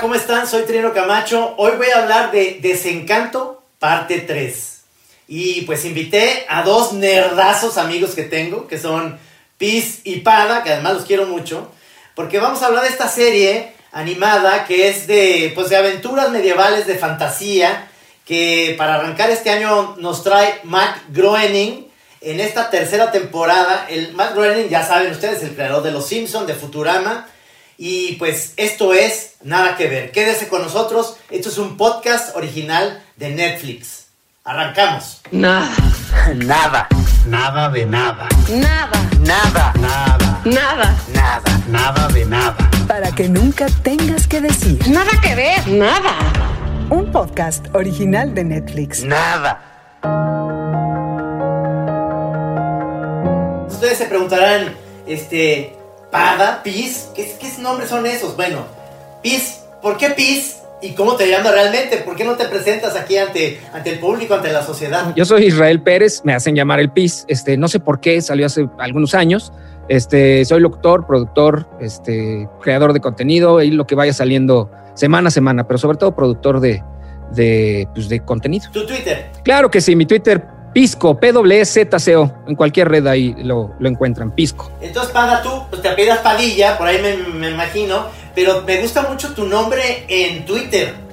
¿cómo están? Soy Trino Camacho. Hoy voy a hablar de Desencanto, parte 3. Y pues invité a dos nerdazos amigos que tengo, que son Piz y Pada, que además los quiero mucho, porque vamos a hablar de esta serie animada que es de, pues, aventuras medievales de fantasía, que para arrancar este año nos trae Matt Groening en esta tercera temporada. El Matt Groening, ya saben ustedes, el creador de Los Simpsons, de Futurama. Y pues esto es Nada que ver. Quédese con nosotros. Esto es un podcast original de Netflix. Arrancamos. Nada. Nada. Nada de nada. Nada. Nada. Nada. Nada. Nada. Nada de nada. Para que nunca tengas que decir. Nada que ver. Nada. Un podcast original de Netflix. Nada. Ustedes se preguntarán, este, Pada, Pis, ¿qué, qué nombres son esos? Bueno, Pis, ¿por qué Pis? ¿Y cómo te llamas realmente? ¿Por qué no te presentas aquí ante, ante el público, ante la sociedad? Yo soy Israel Pérez, me hacen llamar el PIS. Este, no sé por qué, salió hace algunos años. Este, soy locutor, productor, este, creador de contenido y lo que vaya saliendo semana a semana, pero sobre todo productor de, de, pues, de contenido. Tu Twitter. Claro que sí, mi Twitter, Pisco, P-W-Z-C-O. En cualquier red ahí lo, lo encuentran, Pisco. Entonces, Pada, tú pues, te apellidas Padilla, por ahí me, me imagino, pero me gusta mucho tu nombre en Twitter.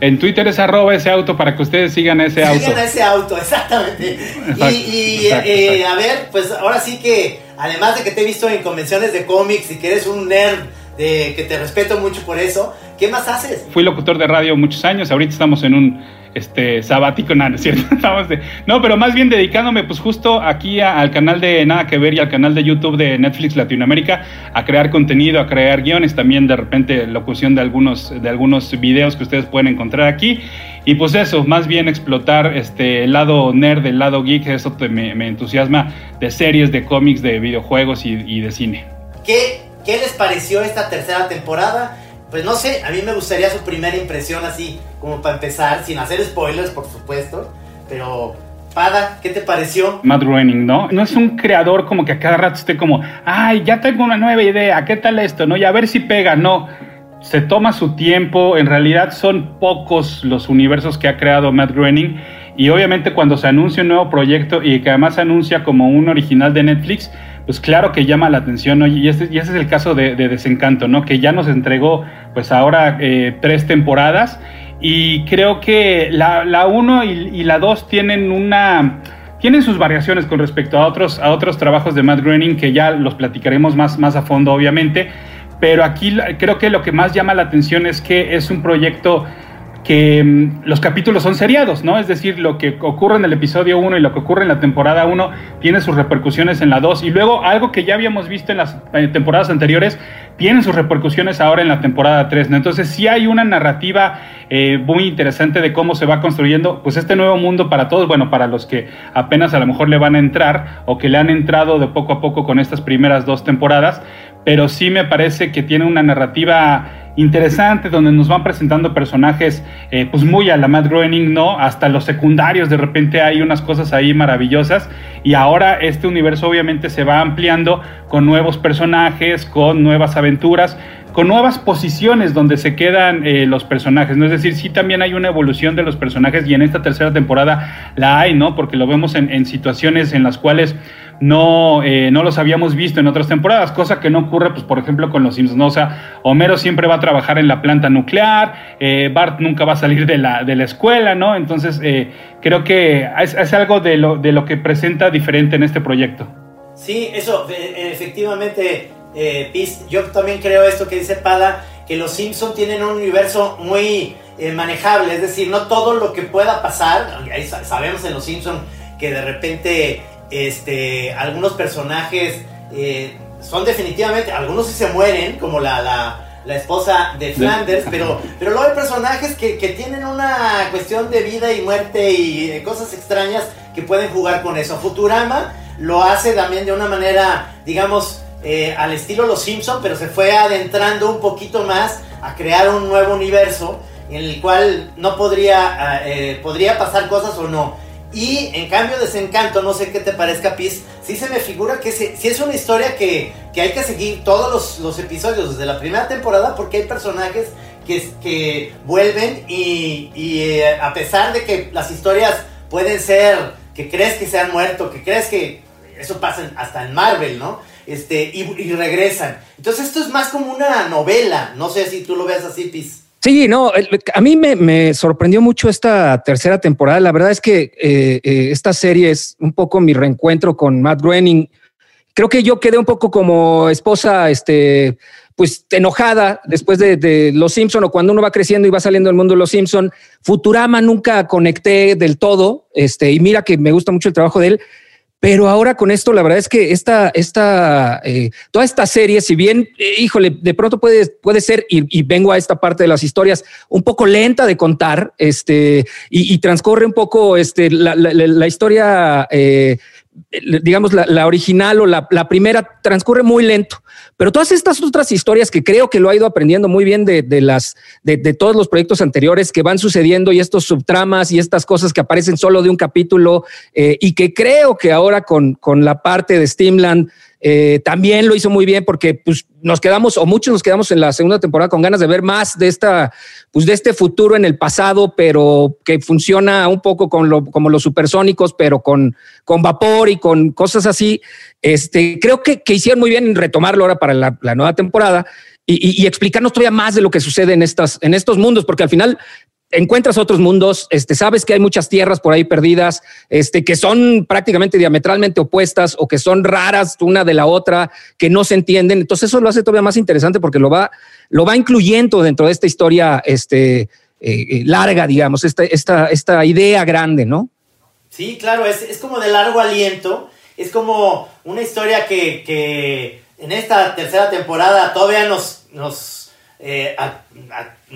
En Twitter es arroba ese auto para que ustedes sigan ese auto. Sigan a ese auto, exactamente. Exacto, y y, exacto, eh, exacto. a ver, pues ahora sí que, además de que te he visto en convenciones de cómics y que eres un nerd, de, que te respeto mucho por eso, ¿qué más haces? Fui locutor de radio muchos años, ahorita estamos en un este, sabático, nada, ¿no es cierto? Estamos de- no, pero más bien dedicándome pues justo aquí a- al canal de Nada que Ver y al canal de YouTube de Netflix Latinoamérica a crear contenido, a crear guiones, también de repente locución de algunos, de algunos videos que ustedes pueden encontrar aquí. Y pues eso, más bien explotar este el lado nerd, el lado geek, eso te- me, me entusiasma de series, de cómics, de videojuegos y, y de cine. ¿Qué, ¿Qué les pareció esta tercera temporada? Pues no sé, a mí me gustaría su primera impresión así, como para empezar, sin hacer spoilers, por supuesto, pero... Pada, ¿qué te pareció? Matt Groening, ¿no? No es un creador como que a cada rato esté como, ay, ya tengo una nueva idea, ¿qué tal esto? ¿No? Y a ver si pega, no. Se toma su tiempo, en realidad son pocos los universos que ha creado Matt Groening y obviamente cuando se anuncia un nuevo proyecto y que además se anuncia como un original de Netflix, pues claro que llama la atención, ¿no? Y, este, y ese es el caso de, de Desencanto, ¿no? Que ya nos entregó pues ahora eh, tres temporadas y creo que la, la uno y, la dos tienen una tienen sus variaciones con respecto a otros, a otros trabajos de Matt Groening que ya los platicaremos más, más a fondo, obviamente. Pero aquí la- creo que lo que más llama la atención es que es un proyecto que mm, los capítulos son seriados, ¿no? Es decir, lo que ocurre en el episodio 1 y lo que ocurre en la temporada 1 tiene sus repercusiones en la 2 y luego algo que ya habíamos visto en las eh, temporadas anteriores tiene sus repercusiones ahora en la temporada 3, ¿no? Entonces sí hay una narrativa eh, muy interesante de cómo se va construyendo pues este nuevo mundo para todos, bueno, para los que apenas a lo mejor le van a entrar o que le han entrado de poco a poco con estas primeras dos temporadas, pero sí me parece que tiene una narrativa interesante donde nos van presentando personajes eh, pues muy a la Matt Groening, ¿no? Hasta los secundarios de repente hay unas cosas ahí maravillosas y ahora este universo obviamente se va ampliando con nuevos personajes, con nuevas aventuras, con nuevas posiciones donde se quedan eh, los personajes, ¿no? Es decir, sí también hay una evolución de los personajes y en esta tercera temporada la hay, ¿no? Porque lo vemos en, en situaciones en las cuales no, eh, no los habíamos visto en otras temporadas, cosa que no ocurre, pues, por ejemplo, con los Simpsons. O sea, Homero siempre va a trabajar en la planta nuclear, eh, Bart nunca va a salir de la, de la escuela, ¿no? Entonces, eh, creo que es, es algo de lo, de lo que presenta diferente en este proyecto. Sí, eso, efectivamente, yo también creo esto que dice Pada, que los Simpson tienen un universo muy manejable, es decir, no todo lo que pueda pasar, sabemos en los Simpson que de repente este, algunos personajes eh, son definitivamente, algunos sí se mueren, como la, la, la esposa de Flanders, pero, pero luego hay personajes que, que tienen una cuestión de vida y muerte y eh, cosas extrañas que pueden jugar con eso. Futurama lo hace también de una manera, digamos, eh, al estilo Los Simpson, pero se fue adentrando un poquito más a crear un nuevo universo en el cual no podría, eh, podría pasar cosas o no. Y en cambio Desencanto, no sé qué te parezca Piz, sí se me figura que sí, sí es una historia que, que hay que seguir todos los, los episodios desde la primera temporada porque hay personajes que, que vuelven y, eh, a pesar de que las historias pueden ser que crees que se han muerto, que crees que eso pasa hasta en Marvel, ¿no? Este, y, regresan. Entonces esto es más como una novela, no sé si tú lo veas así, Pis. Sí, no, a mí me, sorprendió mucho esta tercera temporada. La verdad es que eh, eh, esta serie es un poco mi reencuentro con Matt Groening. Creo que yo quedé un poco como esposa, este, pues enojada después de, Los Simpson o cuando uno va creciendo y va saliendo del mundo de Los Simpson. Futurama nunca conecté del todo, este, y mira que me gusta mucho el trabajo de él. Pero ahora con esto, la verdad es que esta, esta, eh, toda esta serie, si bien, eh, híjole, de pronto puede, puede ser, y, vengo a esta parte de las historias, un poco lenta de contar, este, y, transcurre un poco este, la, historia eh, digamos, la, original o la, primera transcurre muy lento, pero todas estas otras historias que creo que lo ha ido aprendiendo muy bien de, las, de, todos los proyectos anteriores que van sucediendo y estos subtramas y estas cosas que aparecen solo de un capítulo eh, y que creo que ahora con, con la parte de Steamland eh, también lo hizo muy bien porque pues, nos quedamos, o muchos nos quedamos en la segunda temporada con ganas de ver más de esta, pues de este futuro en el pasado, pero que funciona un poco con lo, como los supersónicos, pero con, con vapor y con cosas así. Este, creo que, que hicieron muy bien en retomarlo ahora para la, nueva temporada. Y, y, explicarnos todavía más de lo que sucede en, estas, en estos mundos, porque al final encuentras otros mundos, este, sabes que hay muchas tierras por ahí perdidas, este, que son prácticamente diametralmente opuestas o que son raras una de la otra, que no se entienden. Entonces eso lo hace todavía más interesante porque lo va, lo va incluyendo dentro de esta historia este, eh, eh, larga, digamos, esta, esta, esta idea grande, ¿no? Sí, claro, es, es, como de largo aliento, es como una historia que, que en esta tercera temporada todavía nos, nos eh,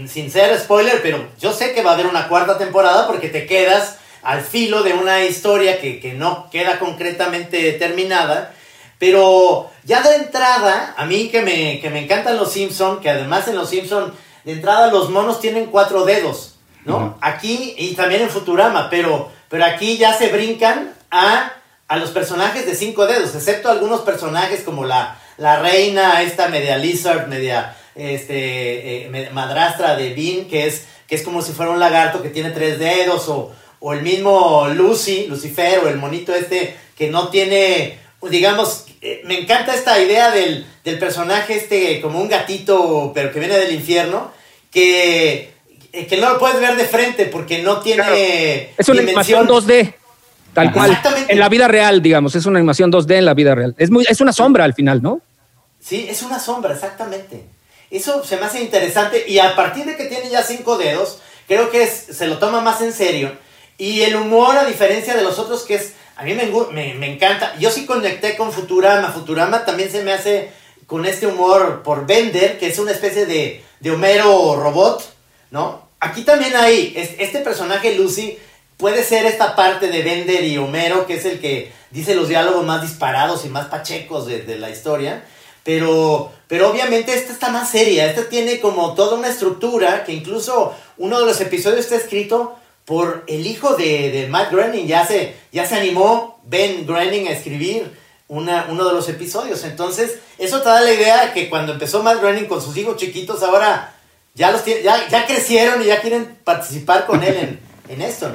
sin ser spoiler, pero yo sé que va a haber una cuarta temporada porque te quedas al filo de una historia que, no queda concretamente terminada. Pero ya de entrada, a mí que me, que me encantan los Simpson, que además en los Simpson de entrada los monos tienen cuatro dedos, ¿no? Aquí y también en Futurama, pero, pero aquí ya se brincan a, a los personajes de cinco dedos, excepto algunos personajes como la, la reina, esta media lizard, media este, eh, madrastra de Bean, que es, que es como si fuera un lagarto que tiene tres dedos, o, o el mismo Lucy, Lucifer, o el monito este, que no tiene, digamos, eh, me encanta esta idea del, del, personaje este como un gatito, pero que viene del infierno, que, eh, que no lo puedes ver de frente porque no tiene... Es una animación 2D. Tal cual. En la vida real, digamos, es una animación 2D en la vida real. Es, muy, es una sombra al final, ¿no? Sí, es una sombra, exactamente. Eso se me hace interesante y a partir de que tiene ya cinco dedos, creo que se lo toma más en serio. Y el humor, a diferencia de los otros, que es, a mí me, me, encanta. Yo sí conecté con Futurama. Futurama también se me hace con este humor por Bender, que es una especie de, de Homero robot, ¿no? Aquí también hay, este personaje Lucy puede ser esta parte de Bender y Homero, que es el que dice los diálogos más disparados y más pachecos de, de la historia. Pero, pero obviamente esta está más seria, esta tiene como toda una estructura que incluso uno de los episodios está escrito por el hijo de, de Matt Groening, ya se, ya se animó Ben Groening a escribir una, uno de los episodios. Entonces, eso te da la idea que cuando empezó Matt Groening con sus hijos chiquitos, ahora ya, los ya, ya crecieron y ya quieren participar con él en, en esto,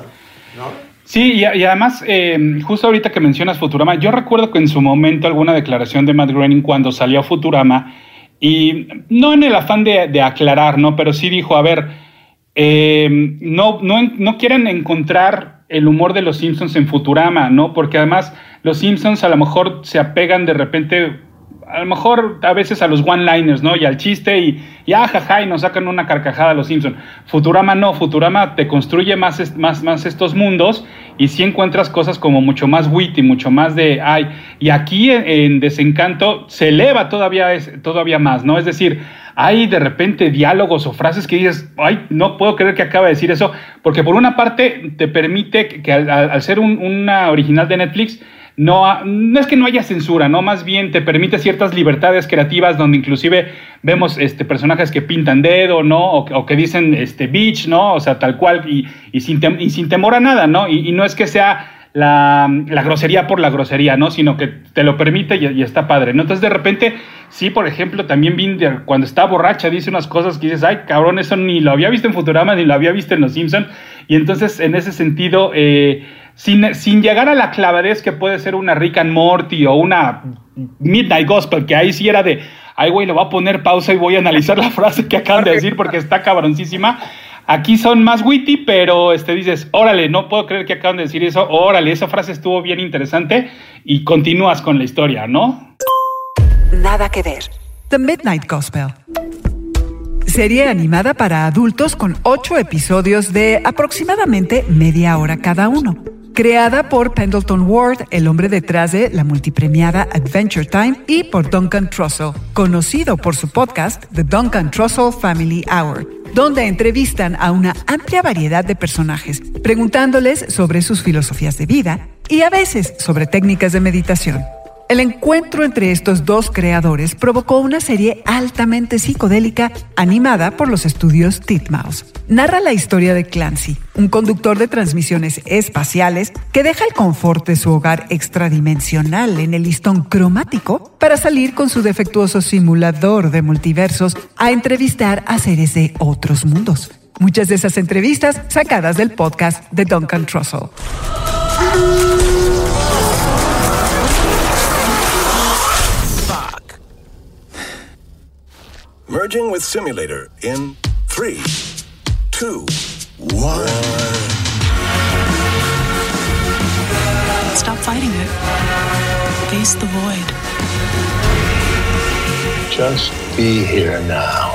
¿no? Sí, y, además, eh, justo ahorita que mencionas Futurama, yo recuerdo que en su momento alguna declaración de Matt Groening cuando salió Futurama, y no en el afán de, aclarar, ¿no? Pero sí dijo, a ver, eh, no, no, no quieren encontrar el humor de los Simpsons en Futurama, ¿no? Porque además los Simpsons a lo mejor se apegan de repente a lo mejor a veces a los one-liners, ¿no? Y al chiste y, y ah, jaja, y nos sacan una carcajada a los Simpsons. Futurama no, Futurama te construye más, más, más estos mundos y sí encuentras cosas como mucho más witty, mucho más de, ay, y aquí en, Desencanto se eleva todavía, todavía más, ¿no? Es decir, hay de repente diálogos o frases que dices, ay, no puedo creer que acaba de decir eso, porque por una parte te permite que, al, ser una original de Netflix, no, no es que no haya censura, ¿no? Más bien te permite ciertas libertades creativas donde inclusive vemos este, personajes que pintan dedo, ¿no? O, que dicen este, bitch, ¿no? O sea, tal cual y, y, sin, temor a nada, ¿no? Y, no es que sea la, grosería por la grosería, ¿no? Sino que te lo permite y, está padre, ¿no? Entonces de repente, sí, por ejemplo, también Binder, cuando está borracha, dice unas cosas que dices, ay, cabrón, eso ni lo había visto en Futurama, ni lo había visto en Los Simpson Y entonces, en ese sentido, eh, sin, sin, llegar a la clavadez que puede ser una Rick and Morty o una Midnight Gospel, que ahí sí era de, ay, güey, le voy a poner pausa y voy a analizar la frase que acaban de decir porque está cabroncísima. Aquí son más witty, pero este, dices, órale, no puedo creer que acaban de decir eso, órale, esa frase estuvo bien interesante y continúas con la historia, ¿no? Nada que ver. The Midnight Gospel. Serie animada para adultos con ocho episodios de aproximadamente media hora cada uno. Creada por Pendleton Ward, el hombre detrás de la multipremiada Adventure Time, y por Duncan Trussell, conocido por su podcast The Duncan Trussell Family Hour donde entrevistan a una amplia variedad de personajes, preguntándoles sobre sus filosofías de vida y a veces sobre técnicas de meditación. El encuentro entre estos dos creadores provocó una serie altamente psicodélica animada por los estudios Titmouse. Narra la historia de Clancy, un conductor de transmisiones espaciales que deja el confort de su hogar extradimensional en el listón cromático para salir con su defectuoso simulador de multiversos a entrevistar a seres de otros mundos. Muchas de esas entrevistas sacadas del podcast de Duncan Trussell. Merging with simulator in three, two, one. Stop fighting it. Face the void. Just be here now.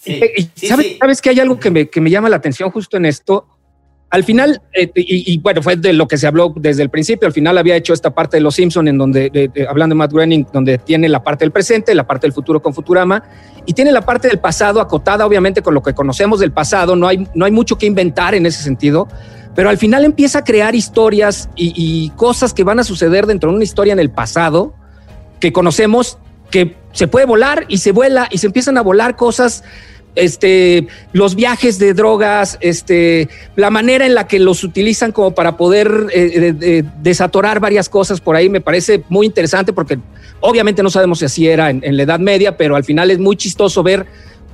Sí, ¿sabes, sí. ¿Sabes que hay algo que me, que me llama la atención justo en esto? Al final, eh, y, bueno, fue de lo que se habló desde el principio, al final había hecho esta parte de Los Simpson en donde, hablando de Matt Groening, donde tiene la parte del presente, la parte del futuro con Futurama, y tiene la parte del pasado acotada, obviamente, con lo que conocemos del pasado, no hay, no hay mucho que inventar en ese sentido, pero al final empieza a crear historias y cosas que van a suceder dentro de una historia en el pasado que conocemos, que se puede volar y se vuela y se empiezan a volar cosas este, los viajes de drogas, este, la manera en la que los utilizan como para poder eh, desatorar varias cosas por ahí me parece muy interesante porque obviamente no sabemos si así era en, la Edad Media, pero al final es muy chistoso ver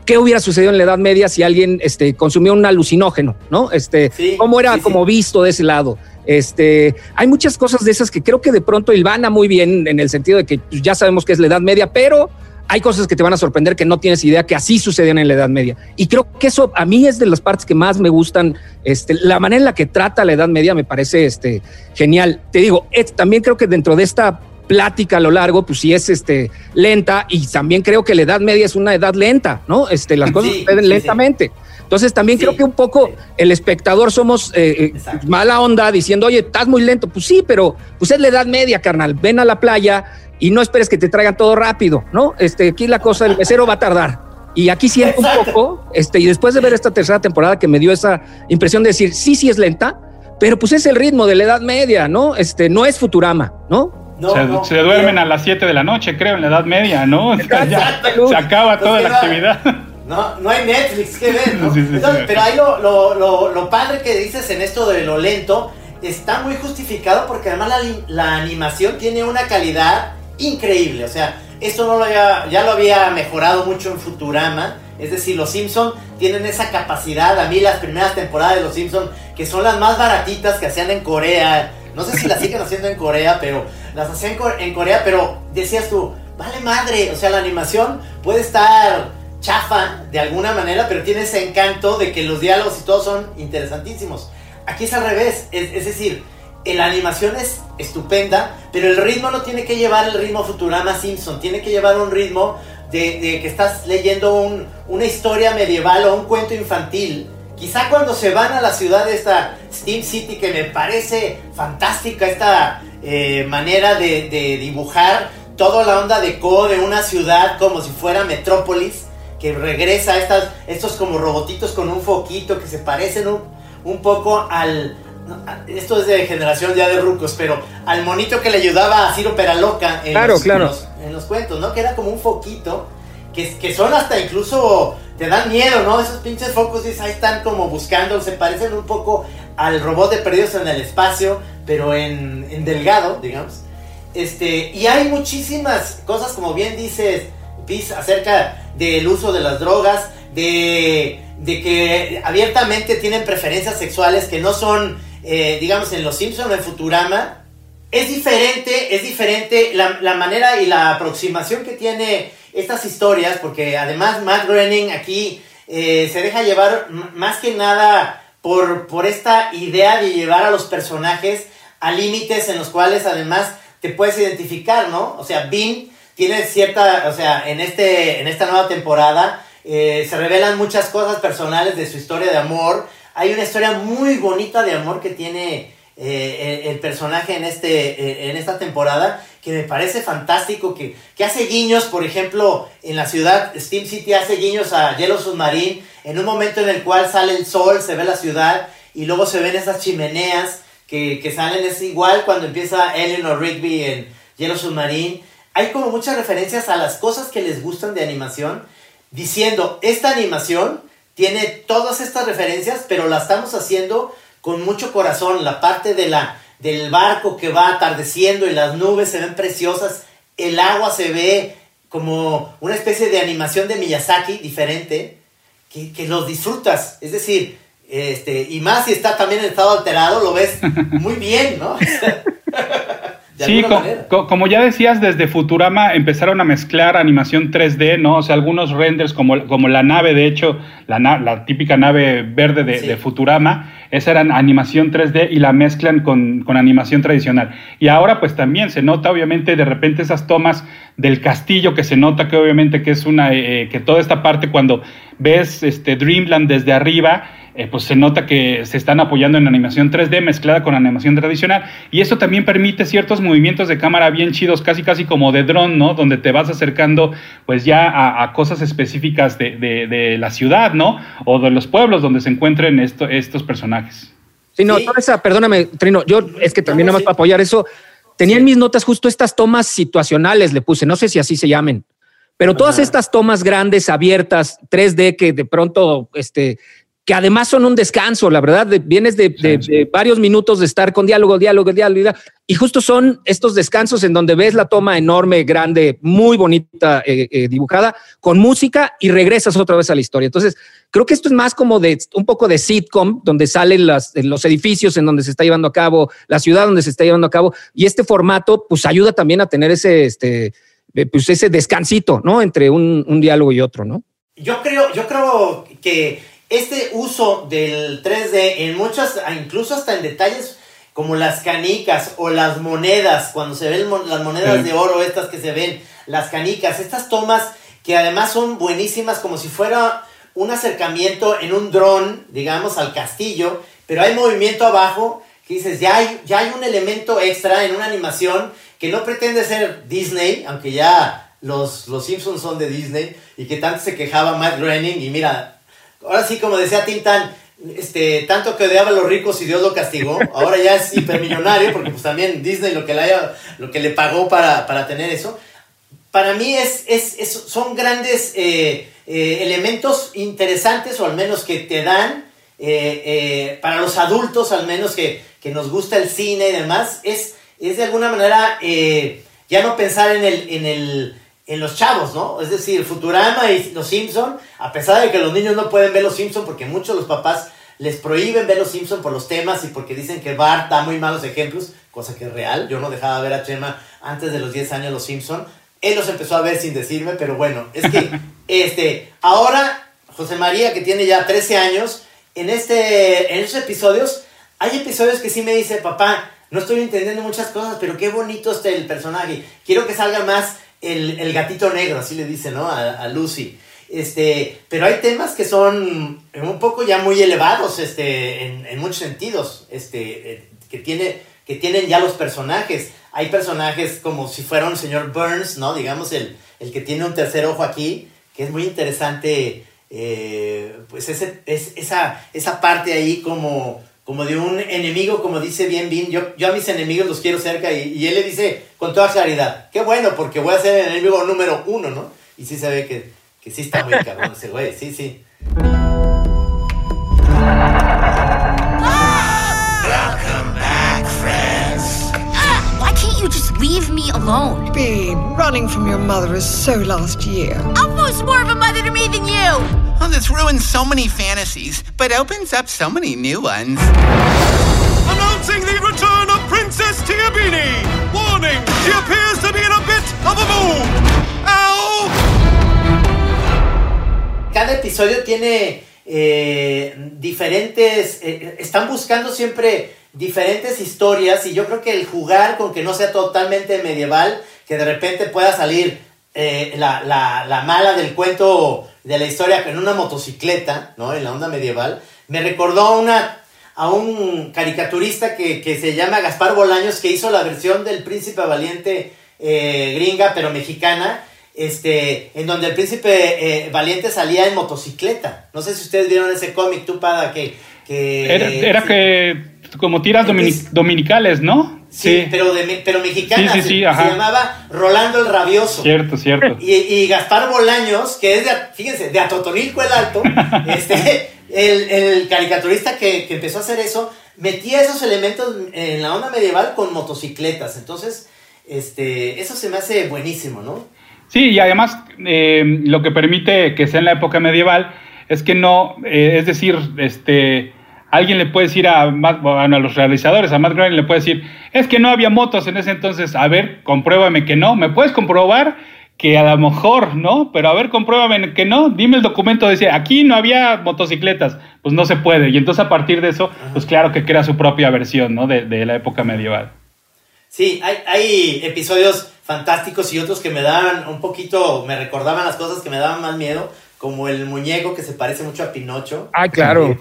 qué hubiera sucedido en la Edad Media si alguien este, consumió un alucinógeno, ¿no? Este, cómo era como visto de ese lado. Este, hay muchas cosas de esas que creo que de pronto ilvana muy bien en el sentido de que pues, ya sabemos que es la Edad Media, pero hay cosas que te van a sorprender que no tienes idea que así sucedían en la Edad Media. Y creo que eso a mí es de las partes que más me gustan. Este, la manera en la que trata la Edad Media me parece este, genial. Te digo, también creo que dentro de esta plática a lo largo, pues sí es este, lenta y también creo que la Edad Media es una edad lenta, ¿no? Este, las cosas suceden lentamente. Entonces también creo que un poco el espectador somos eh, eh, mala onda diciendo, oye, estás muy lento. Pues sí, pero pues es la Edad Media, carnal. Ven a la playa, y no esperes que te traigan todo rápido, ¿no? Este, aquí la cosa, el mesero va a tardar. Y aquí siento un poco, este, y después de ver esta tercera temporada que me dio esa impresión de decir, sí, sí es lenta, pero pues es el ritmo de la Edad Media, ¿no? Este, no es Futurama, ¿no? se, duermen a las 7 de la noche, creo, en la Edad Media, ¿no? se acaba toda la actividad. No, no hay Netflix que ver, ¿no? pero ahí lo, lo, lo, padre que dices en esto de lo lento está muy justificado porque además la, la animación tiene una calidad increíble. O sea, esto no lo había, ya lo había mejorado mucho en Futurama. Es decir, los Simpson tienen esa capacidad. A mí las primeras temporadas de los Simpson, que son las más baratitas que hacían en Corea. No sé si las siguen haciendo en Corea, pero las hacían en Corea. Pero decías tú, vale madre. O sea, la animación puede estar chafa de alguna manera, pero tiene ese encanto de que los diálogos y todo son interesantísimos. Aquí es al revés. es decir, la animación es estupenda, pero el ritmo no tiene que llevar el ritmo Futurama Simpson, tiene que llevar un ritmo de, que estás leyendo una historia medieval o un cuento infantil. Quizá cuando se van a la ciudad de esta Steam City, que me parece fantástica esta eh, manera de, dibujar toda la onda de co de una ciudad como si fuera Metrópolis, que regresa a estas, estos como robotitos con un foquito que se parecen un poco al, esto es de generación ya de rucos, pero al monito que le ayudaba a Ciro Peraloca en, claro, los, claro. En, los, cuentos, ¿no? Que era como un foquito que, que son hasta incluso te dan miedo, ¿no? Esos pinches focos dices, ahí están como buscando, se parecen un poco al robot de Perdidos en el Espacio, pero en, en delgado, digamos. Este, y hay muchísimas cosas, como bien dices, Piz, acerca del uso de las drogas, de, de que abiertamente tienen preferencias sexuales que no son, eh, digamos, en Los Simpsons o en Futurama. Es diferente, es diferente la, la manera y la aproximación que tiene estas historias, porque además Matt Groening aquí eh, se deja llevar más que nada por, por esta idea de llevar a los personajes a límites en los cuales además te puedes identificar, ¿no? O sea, Bean tiene cierta, o sea, en, este, en esta nueva temporada eh, se revelan muchas cosas personales de su historia de amor. Hay una historia muy bonita de amor que tiene eh, el, personaje en, este, en esta temporada que me parece fantástico, que, que, hace guiños, por ejemplo, en la ciudad, Steam City hace guiños a Yellow Submarine, en un momento en el cual sale el sol, se ve la ciudad, y luego se ven esas chimeneas que, que salen, es igual cuando empieza Eleanor Rigby en Yellow Submarine. Hay como muchas referencias a las cosas que les gustan de animación, diciendo, esta animación tiene todas estas referencias, pero la estamos haciendo con mucho corazón, la parte de la del barco que va atardeciendo y las nubes se ven preciosas, el agua se ve como una especie de animación de Miyazaki diferente, que, que los disfrutas, es decir, este, y más si está también en estado alterado, lo ves muy bien, ¿no? sí, co como ya decías, desde Futurama empezaron a mezclar animación 3D, ¿no? O sea, algunos renders como, como la nave, de hecho, la, la típica nave verde de, sí. de, Futurama, esa era animación 3D y la mezclan con, con, animación tradicional. Y ahora pues también se nota obviamente de repente esas tomas del castillo que se nota que obviamente que es una, eh, que toda esta parte cuando ves este Dreamland desde arriba, eh, pues se nota que se están apoyando en animación 3D mezclada con animación tradicional y eso también permite ciertos movimientos de cámara bien chidos, casi casi como de dron, ¿no? Donde te vas acercando pues ya a, a cosas específicas de, de, de, la ciudad, ¿no? O de los pueblos donde se encuentren esto, estos personajes. Sí, no, toda esa, perdóname, Trino, yo es que también no, nada más sí. para apoyar eso, tenía en mis notas justo estas tomas situacionales, le puse, no sé si así se llamen. Pero todas Ajá. estas tomas grandes, abiertas, 3D, que de pronto este, que además son un descanso, la verdad, de, vienes de, de, de, varios minutos de estar con diálogo, diálogo, diálogo, y justo son estos descansos en donde ves la toma enorme, grande, muy bonita, eh, eh, dibujada, con música y regresas otra vez a la historia. Entonces, creo que esto es más como de un poco de sitcom, donde salen las, los edificios en donde se está llevando a cabo, la ciudad donde se está llevando a cabo, y este formato, pues ayuda también a tener ese, este, pues ese descansito, ¿no? Entre un, un diálogo y otro, ¿no? Yo creo, yo creo que este uso del 3D en muchas, incluso hasta en detalles como las canicas o las monedas, cuando se ven las monedas sí. de oro, estas que se ven, las canicas, estas tomas que además son buenísimas como si fuera un acercamiento en un dron, digamos, al castillo, pero hay movimiento abajo que dices, ya hay, ya hay un elemento extra en una animación que no pretende ser Disney, aunque ya los, los Simpsons son de Disney, y que tanto se quejaba Matt Groening, y mira, ahora sí, como decía Tintan, este, tanto que odiaba a los ricos y Dios lo castigó, ahora ya es hipermillonario, porque pues también Disney lo que le, haya, lo que le pagó para, para tener eso. Para mí es, es, es son grandes eh, eh, elementos interesantes, o al menos que te dan, eh, para los adultos, al menos que, que, nos gusta el cine y demás, es, es de alguna manera ya no pensar en el, en el en los chavos, ¿no? Es decir, Futurama y Los Simpson, a pesar de que los niños no pueden ver Los Simpson porque muchos los papás les prohíben ver Los Simpson por los temas y porque dicen que Bart da muy malos ejemplos, cosa que es real. Yo no dejaba ver a Chema antes de los 10 años Los Simpson. Él los empezó a ver sin decirme, pero bueno, es que este, ahora José María, que tiene ya 13 años, en, este, en estos episodios, hay episodios que sí me dice, papá, no estoy entendiendo muchas cosas, pero qué bonito está el personaje. Quiero que salga más el, el, gatito negro, así le dice, ¿no? A, a, Lucy. Este, pero hay temas que son un poco ya muy elevados, este, en, en muchos sentidos, este, eh, que, tiene, que tienen ya los personajes. Hay personajes como si fuera un señor Burns, ¿no? Digamos, el, el que tiene un tercer ojo aquí, que es muy interesante, eh, pues ese, es, esa, esa parte ahí como como de un enemigo, como dice bien Bin, yo, yo a mis enemigos los quiero cerca y, él le dice con toda claridad, qué bueno, porque voy a ser el enemigo número uno, ¿no? Y sí se ve que, que sí está muy cabrón ese güey, sí, sí. Leave me alone? Bean, running from your mother is so last year. Almost more of a mother to me than you. Oh, this ruins so many fantasies, but opens up so many new ones. Announcing the return of Princess Tiabini! Warning, she appears to be in a bit of a mood! Ow! Cada episodio tiene eh, diferentes, eh, están buscando siempre diferentes historias y yo creo que el jugar con que no sea totalmente medieval, que de repente pueda salir eh, la, la, la mala del cuento de la historia en una motocicleta, ¿no? En la onda medieval, me recordó a una a un caricaturista que, que se llama Gaspar Bolaños, que hizo la versión del Príncipe Valiente eh, gringa, pero mexicana, este, en donde el Príncipe eh, Valiente salía en motocicleta. No sé si ustedes vieron ese cómic, tú, Pada, que... que Era, era sí. que como tiras domini- Es- dominicales, ¿no? Sí, pero, de, pero mexicana. Sí, sí, se- se, llamaba Rolando el Rabioso. Cierto, cierto. Y, y Gaspar Bolaños, que es de, fíjense, de Atotonilco el Alto, este, el, el caricaturista que, que empezó a hacer eso, metía esos elementos en la onda medieval con motocicletas. Entonces, este, eso se me hace buenísimo, ¿no? Sí, y además eh, lo que permite que sea en la época medieval es que no, eh, es decir, este, alguien le puede decir a, Matt- bueno, a los realizadores, a Matt Groening le puede decir, es que no había motos en ese entonces, a ver, compruébame que no, ¿me puedes comprobar? Que a lo mejor, ¿no? Pero a ver, compruébame que no. Dime el documento, dice, aquí no había motocicletas. Pues no se puede. Y entonces a partir de eso, pues claro que crea su propia versión, ¿no? De, de la época medieval. Sí, hay, hay episodios fantásticos y otros que me daban un poquito, me recordaban las cosas que me daban más miedo, como el muñeco que se parece mucho a Pinocho. Ay, claro.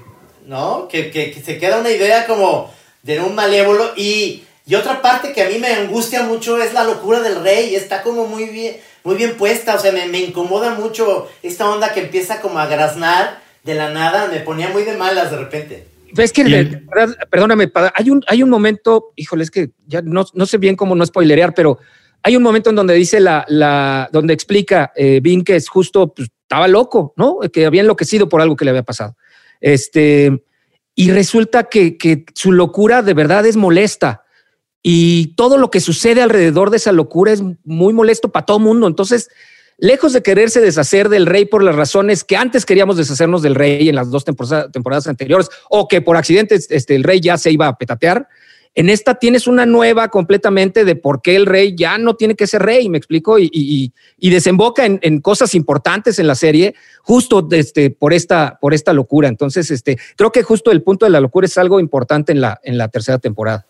¿No? Que, que- que se queda una idea como de un malévolo y, y otra parte que a mí me angustia mucho es la locura del rey, está como muy bien, muy bien puesta, o sea, me, me incomoda mucho esta onda que empieza como a graznar de la nada, me ponía muy de malas de repente. Ves que, de- verdad, perdóname, hay un, hay un momento, híjole, es que ya no, no sé bien cómo no spoilerear, pero hay un momento en donde dice la, la donde explica eh, Vin que es justo, pues, estaba loco, ¿no? Que había enloquecido por algo que le había pasado. Este, y resulta que, que su locura de verdad es molesta. Y todo lo que sucede alrededor de esa locura es muy molesto para todo mundo. Entonces, lejos de quererse deshacer del rey por las razones que antes queríamos deshacernos del rey en las dos temporadas, anteriores, o que por accidente este, el rey ya se iba a petatear, en esta tienes una nueva completamente de por qué el rey ya no tiene que ser rey, me explico, y, desemboca en, cosas importantes en la serie, justo este, por, esta, por esta locura. Entonces, este, creo que justo el punto de la locura es algo importante en la, en la tercera temporada.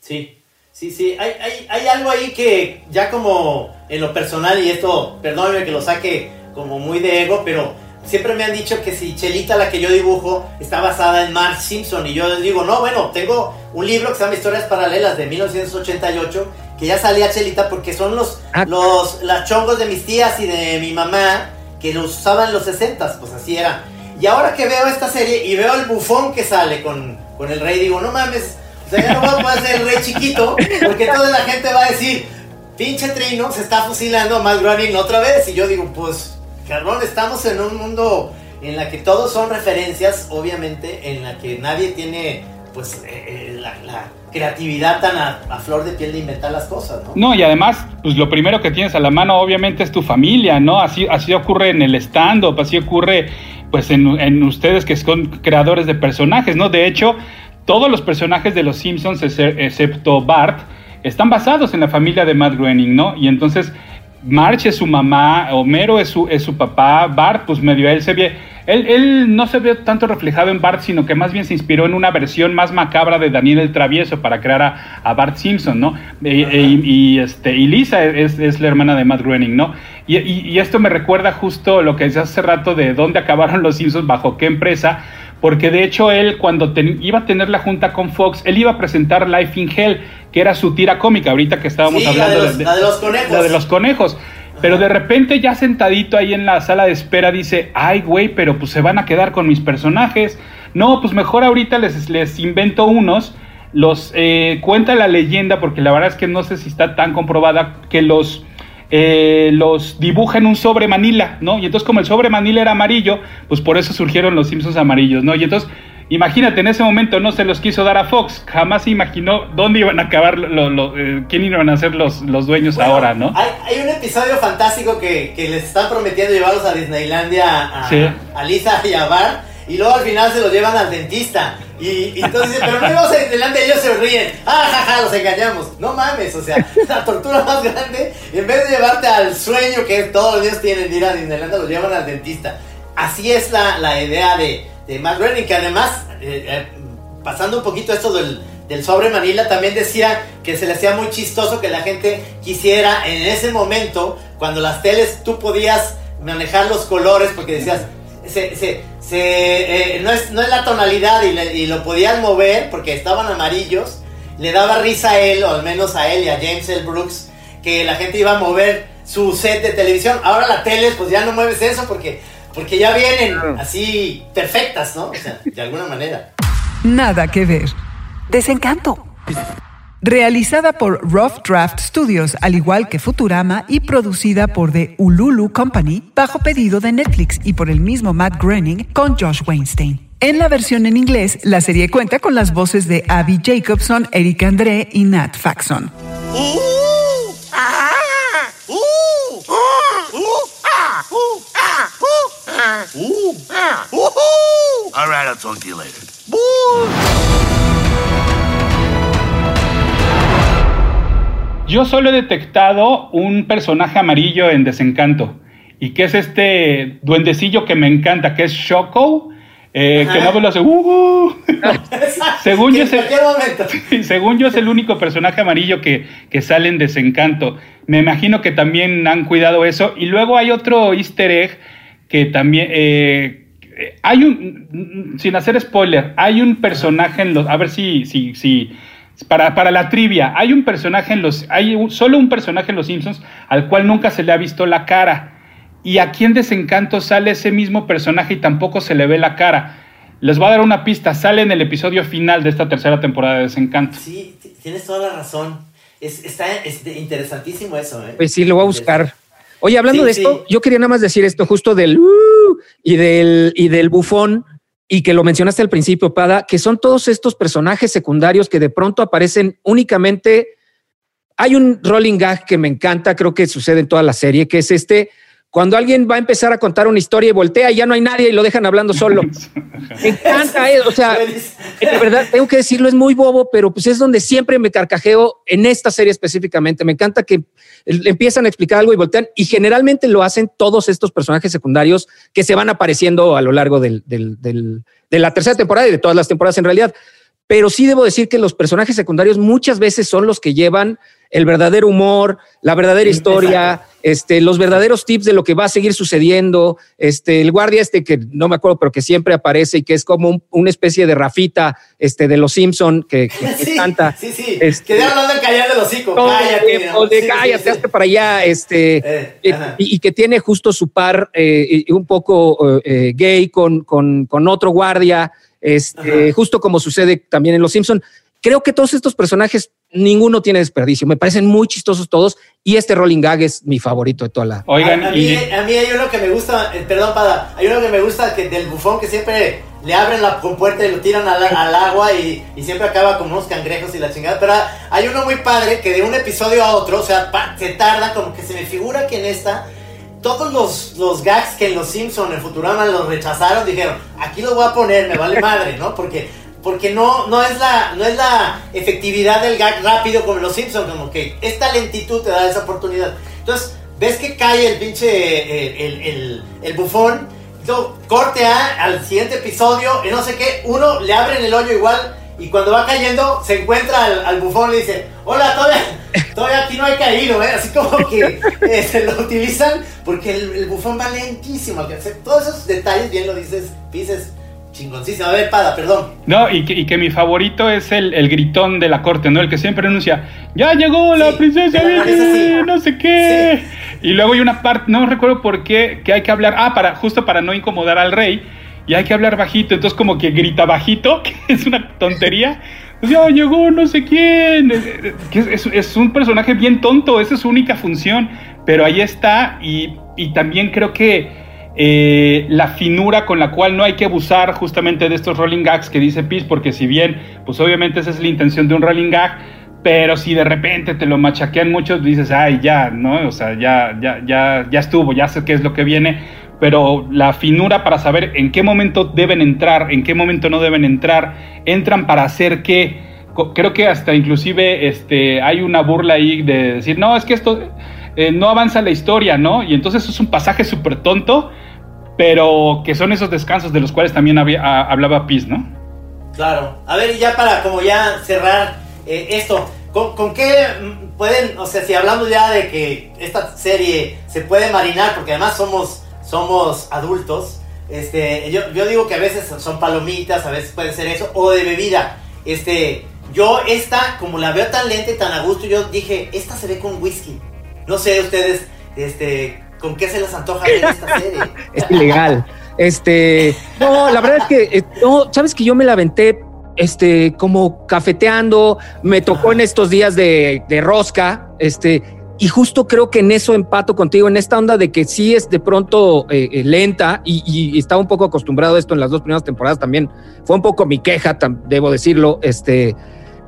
Sí, sí, sí. Hay, hay, hay algo ahí que ya como en lo personal, y esto, perdónenme que lo saque como muy de ego, pero siempre me han dicho que si Chelita, la que yo dibujo, está basada en Mark Simpson. Y yo les digo, no, bueno, tengo un libro que se llama Historias Paralelas de 1988, que ya salía Chelita porque son los, Ah. los las chongos de mis tías y de mi mamá que los usaban en los 60 pues así era. Y ahora que veo esta serie y veo el bufón que sale con, con el rey, digo, no mames, o sea, ya no voy a ser el rey chiquito, porque toda la gente va a decir, pinche Trino se está fusilando a Matt Groening otra vez. Y yo digo, pues, cabrón, estamos en un mundo en la que todos son referencias, obviamente, en la que nadie tiene, pues, eh, eh, la, creatividad tan a, flor de piel de inventar las cosas, ¿no? No, y además, pues lo primero que tienes a la mano obviamente es tu familia, ¿no? Así, así ocurre en el stand-up, así ocurre pues en, en ustedes que son creadores de personajes, ¿no? De hecho, todos los personajes de los Simpsons, exce- excepto Bart, están basados en la familia de Matt Groening, ¿no? Y entonces Marge es su mamá, Homero es su, es su papá, Bart, pues medio él se ve, él, él no se ve tanto reflejado en Bart, sino que más bien se inspiró en una versión más macabra de Daniel el Travieso para crear a, a Bart Simpson, ¿no? E- e- y, este, y Lisa es, es la hermana de Matt Groening, ¿no? Y, y- y esto me recuerda justo lo que decía hace rato de dónde acabaron los Simpsons, bajo qué empresa, porque de hecho él cuando iba a tener la junta con Fox, él iba a presentar Life in Hell, que era su tira cómica, ahorita que estábamos Sí, la hablando de los- la de los conejos. la de los conejos. Pero de repente ya sentadito ahí en la sala de espera dice, ay güey, pero pues se van a quedar con mis personajes. No, pues mejor ahorita les, les invento unos. Los eh, cuenta la leyenda, porque la verdad es que no sé si está tan comprobada, que los eh, los dibuja en un sobre Manila, ¿no? Y entonces como el sobre Manila era amarillo, pues por eso surgieron los Simpsons amarillos, ¿no? Y entonces Imagínate, en ese momento no se los quiso dar a Fox, jamás se imaginó dónde iban a acabar, lo, lo, eh, quién iban a ser los, los dueños Bueno, ahora, ¿no? Hay, hay un episodio fantástico que, que les están prometiendo llevarlos a Disneylandia a, Sí. a Lisa y a Bart y luego al final se los llevan al dentista. Y, y entonces pero no a Disneylandia y ellos se ríen. Ah, jaja, los engañamos. No mames, o sea, la tortura más grande, en vez de llevarte al sueño que todos los días tienen de ir a Disneylandia, los llevan al dentista. Así es la, la idea de, de Matt Groening, que además, eh, eh, pasando un poquito esto del, del sobre Manila, también decía que se le hacía muy chistoso que la gente quisiera en ese momento, cuando las teles tú podías manejar los colores, porque decías, se, se, se, eh, no, es, no es la tonalidad y, le- y lo podías mover porque estaban amarillos, le daba risa a él, o al menos a él y a James L. Brooks, que la gente iba a mover su set de televisión. Ahora la tele, pues ya no mueves eso porque, porque ya vienen así perfectas, ¿no? O sea, de alguna manera. Nada que ver. Desencanto. Realizada por Rough Draft Studios, al igual que Futurama, y producida por The Ululu Company, bajo pedido de Netflix y por el mismo Matt Groening con Josh Weinstein. En la versión en inglés, la serie cuenta con las voces de Abby Jacobson, Eric André y Nat Faxon. I'll you later. Yo solo he detectado un personaje amarillo en Desencanto. Y que es este duendecillo que me encanta, que es Shoko. eh, que no lo hace. "Uh". Según Que yo en es el- cualquier momento. Sí, según yo es el único personaje amarillo que, que sale en Desencanto. Me imagino que también han cuidado eso. Y luego hay otro easter egg que también... eh, eh, hay un... Sin hacer spoiler, hay un personaje en los... A ver si... si, si para, para la trivia, hay un personaje en los... Hay un- solo un personaje en Los Simpsons al cual nunca se le ha visto la cara. Y aquí en Desencanto sale ese mismo personaje y tampoco se le ve la cara. Les voy a dar una pista, sale en el episodio final de esta tercera temporada de Desencanto. Sí, tienes toda la razón. Es, está es interesantísimo eso, ¿eh? Pues sí, lo voy a buscar. Oye, hablando Sí, de esto, sí. yo quería nada más decir esto justo del "Uh", y del y del bufón y que lo mencionaste al principio, Pada, que son todos estos personajes secundarios que de pronto aparecen únicamente. Hay un rolling gag que me encanta, creo que sucede en toda la serie, que es este cuando alguien va a empezar a contar una historia y voltea y ya no hay nadie y lo dejan hablando solo. Me encanta, eh, o sea, de verdad, tengo que decirlo, es muy bobo, pero pues es donde siempre me carcajeo en esta serie específicamente. Me encanta que le empiezan a explicar algo y voltean, y generalmente lo hacen todos estos personajes secundarios que se van apareciendo a lo largo del- del- del- de la tercera temporada y de todas las temporadas en realidad. Pero sí debo decir que los personajes secundarios muchas veces son los que llevan el verdadero humor, la verdadera historia, este, los verdaderos tips de lo que va a seguir sucediendo. Este, el guardia este que no me acuerdo, pero que siempre aparece y que es como un- una especie de Rafita este, de los Simpson que, que- canta. sí, sí. Este- que de hablando de callar hocico. todo el Cállate. ¿no? de Sí, cállate, sí. hazte para allá, este, Eh, eh, y, y que tiene justo su par eh, y un poco eh, gay con, con, con otro guardia, este, Ajá. justo como sucede también en Los Simpson. Creo que todos estos personajes, ninguno tiene desperdicio. Me parecen muy chistosos todos y este Rolling Gag es mi favorito de toda la. Oigan, a, a y mí, a mí hay uno que me gusta, eh, perdón, Pada, hay uno que me gusta que del bufón que siempre le abren la compuerta y lo tiran al, al agua y, y siempre acaba como unos cangrejos y la chingada. Pero hay uno muy padre que de un episodio a otro, o sea, pa- se tarda, como que se me figura que en esta, todos los, los gags que en Los Simpson en Futurama los rechazaron, dijeron, aquí lo voy a poner, me vale madre, ¿no? Porque porque no, no, es la, no es la efectividad del gag rápido como Los Simpsons, como que esta lentitud te da esa oportunidad. Entonces, ves que cae el pinche, el, el, el- bufón, luego corte a, al siguiente episodio, y no sé qué, uno le abren el hoyo igual, y cuando va cayendo, se encuentra al, al bufón y dice, hola, todavía, todavía aquí no hay caído, ¿eh? Así como que eh, se lo utilizan, porque el, bufón va lentísimo. Todos esos detalles, bien lo dices, dices, chingoncísimo. A ver, Pada, perdón. no, y que, y que mi favorito es el, el gritón de la corte, ¿no? El que siempre anuncia, ya llegó la Sí, princesa, sí. no sé qué. Y luego hay una parte, no recuerdo por qué, que hay que hablar, ah, para, justo para no incomodar al rey, y hay que hablar bajito, entonces como que grita bajito, que es una tontería, ya llegó no sé quién. Es, es, un personaje bien tonto, esa es su única función, pero ahí está y, y también creo que eh, la finura con la cual no hay que abusar justamente de estos rolling gags que dice Piz, porque si bien, pues obviamente esa es la intención de un rolling gag, pero si de repente te lo machaquean muchos, dices, ay, ya, ¿no? O sea, ya, ya, ya, ya estuvo, ya sé qué es lo que viene, pero la finura para saber en qué momento deben entrar, en qué momento no deben entrar, entran para hacer qué. Creo que hasta inclusive este, hay una burla ahí de decir, no, es que esto eh, no avanza la historia, ¿no? Y entonces es un pasaje súper tonto, pero que son esos descansos de los cuales también había, hablaba Piz, ¿no? Claro. A ver, ya para como ya cerrar eh, esto, ¿con, qué pueden, o sea, si hablamos ya de que esta serie se puede marinar, porque además somos, somos adultos, este, yo, yo digo que a veces son palomitas, a veces puede ser eso, o de bebida. Este, yo esta, como la veo tan lenta y tan a gusto, yo dije, esta se ve con whisky. No sé ustedes, este, con qué se les antoja ver esta serie. es ilegal. Este, no, la verdad es que, eh, no, sabes que yo me la aventé, este, como cafeteando, me tocó en estos días de, rosca, este, y justo creo que en eso empato contigo, en esta onda de que sí es de pronto eh, eh, lenta y, y, estaba un poco acostumbrado a esto en las dos primeras temporadas también. Fue un poco mi queja, debo decirlo. Este,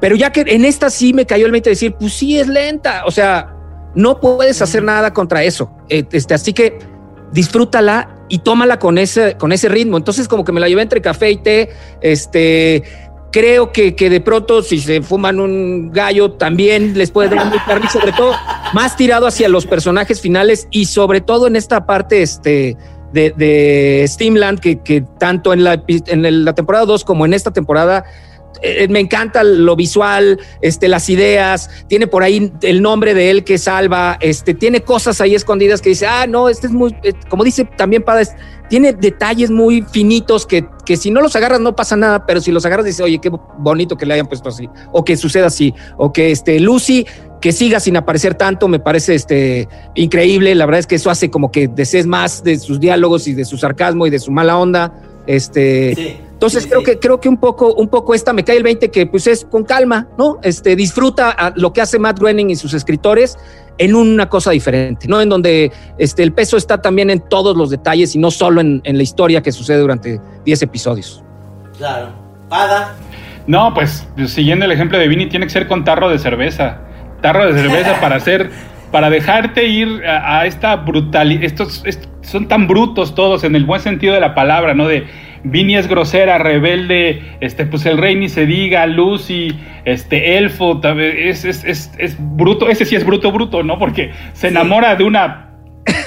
pero ya que en esta sí me cayó el mente de decir, pues sí es lenta. O sea, no puedes hacer nada contra eso. Eh, este, así que disfrútala y tómala con ese, con ese ritmo. Entonces, como que me la llevé entre café y té. Este, creo que, que de pronto, si se fuman un gallo, también les puede dar mucha risa, sobre todo más tirado hacia los personajes finales y sobre todo en esta parte este, de, de Steamland, que, que tanto en la, en la temporada 2 como en esta temporada eh, me encanta lo visual, este, las ideas, tiene por ahí el nombre de él que salva, este, tiene cosas ahí escondidas que dice, ah, no, este es muy, eh, como dice también Pada, tiene detalles muy finitos que, que si no los agarras no pasa nada, pero si los agarras dice, oye, qué bonito que le hayan puesto así, o que suceda así, o que este, Lucy que siga sin aparecer tanto me parece este, increíble, la verdad es que eso hace como que desees más de sus diálogos y de su sarcasmo y de su mala onda, este... Entonces creo que creo que un poco un poco esta me cae el 20 que pues es con calma, ¿no? Este disfruta lo que hace Matt Groening y sus escritores en una cosa diferente, ¿no? En donde este el peso está también en todos los detalles y no solo en, la historia que sucede durante 10 episodios. Claro. Pada. No, pues siguiendo el ejemplo de Vini tiene que ser con tarro de cerveza. Tarro de cerveza para hacer para dejarte ir a, esta brutalidad. Estos, estos, son tan brutos todos en el buen sentido de la palabra, ¿no? De Vini es grosera, rebelde, este, pues el rey ni se diga, Lucy, este, elfo, es, es, es, es bruto, ese sí es bruto, bruto, ¿no? Porque se enamora de una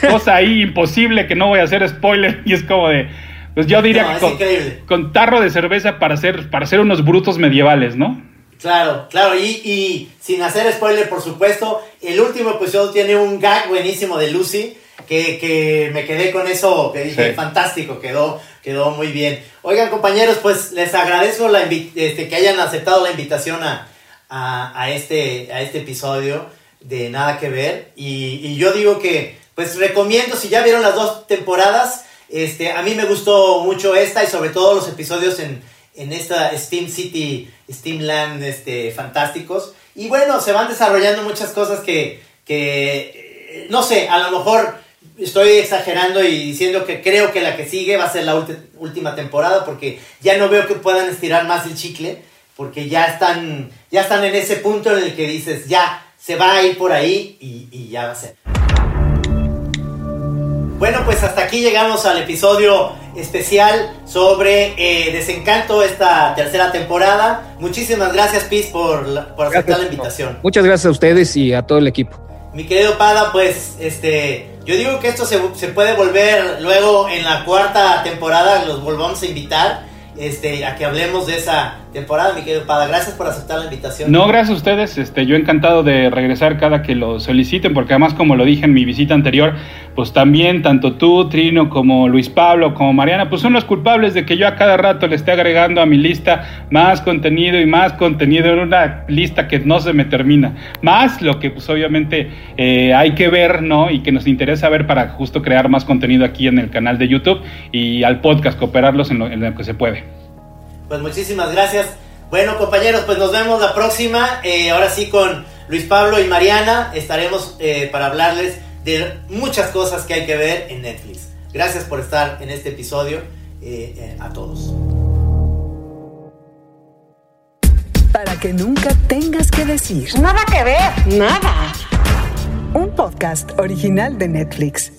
cosa ahí imposible que no voy a hacer spoiler y es como de, pues yo diría que con, tarro de cerveza para hacer, para unos brutos medievales, ¿no? Claro, claro, y, y, sin hacer spoiler, por supuesto, el último episodio tiene un gag buenísimo de Lucy, que, que me quedé con eso, que dije, fantástico, quedó Quedó muy bien. Oigan, compañeros, pues les agradezco la este, que hayan aceptado la invitación a, a, este, a este episodio de Nada que Ver. Y, yo digo que, pues recomiendo, si ya vieron las dos temporadas, este, a mí me gustó mucho esta y sobre todo los episodios en, en esta Steam City, Steamland, este, fantásticos. Y bueno, se van desarrollando muchas cosas que, que no sé, a lo mejor estoy exagerando y diciendo que creo que la que sigue va a ser la última temporada porque ya no veo que puedan estirar más el chicle porque ya están, ya están en ese punto en el que dices, ya se va a ir por ahí y, ya va a ser. Bueno, pues hasta aquí llegamos al episodio especial sobre eh, Desencanto, esta tercera temporada. Muchísimas gracias, Piz, por, por aceptar la invitación. Muchas gracias a ustedes y a todo el equipo. Mi querido Pada, pues este, yo digo que esto se, se, puede volver luego en la cuarta temporada, los volvamos a invitar este, a que hablemos de esa temporada, mi querido Pada. Gracias por aceptar la invitación. No, gracias a ustedes. Este, yo encantado de regresar cada que lo soliciten, porque además, como lo dije en mi visita anterior, pues también tanto tú, Trino, como Luis Pablo, como Mariana, pues son los culpables de que yo a cada rato le esté agregando a mi lista más contenido y más contenido en una lista que no se me termina. Más lo que pues obviamente eh, hay que ver, ¿no? Y que nos interesa ver para justo crear más contenido aquí en el canal de YouTube y al podcast, cooperarlos en lo, en lo que se puede. Pues muchísimas gracias. Bueno, compañeros, pues nos vemos la próxima. Eh, ahora sí con Luis Pablo y Mariana estaremos eh, para hablarles de muchas cosas que hay que ver en Netflix. Gracias por estar en este episodio eh, eh, a todos. Para que nunca tengas que decir. Nada que ver. Nada. Un podcast original de Netflix.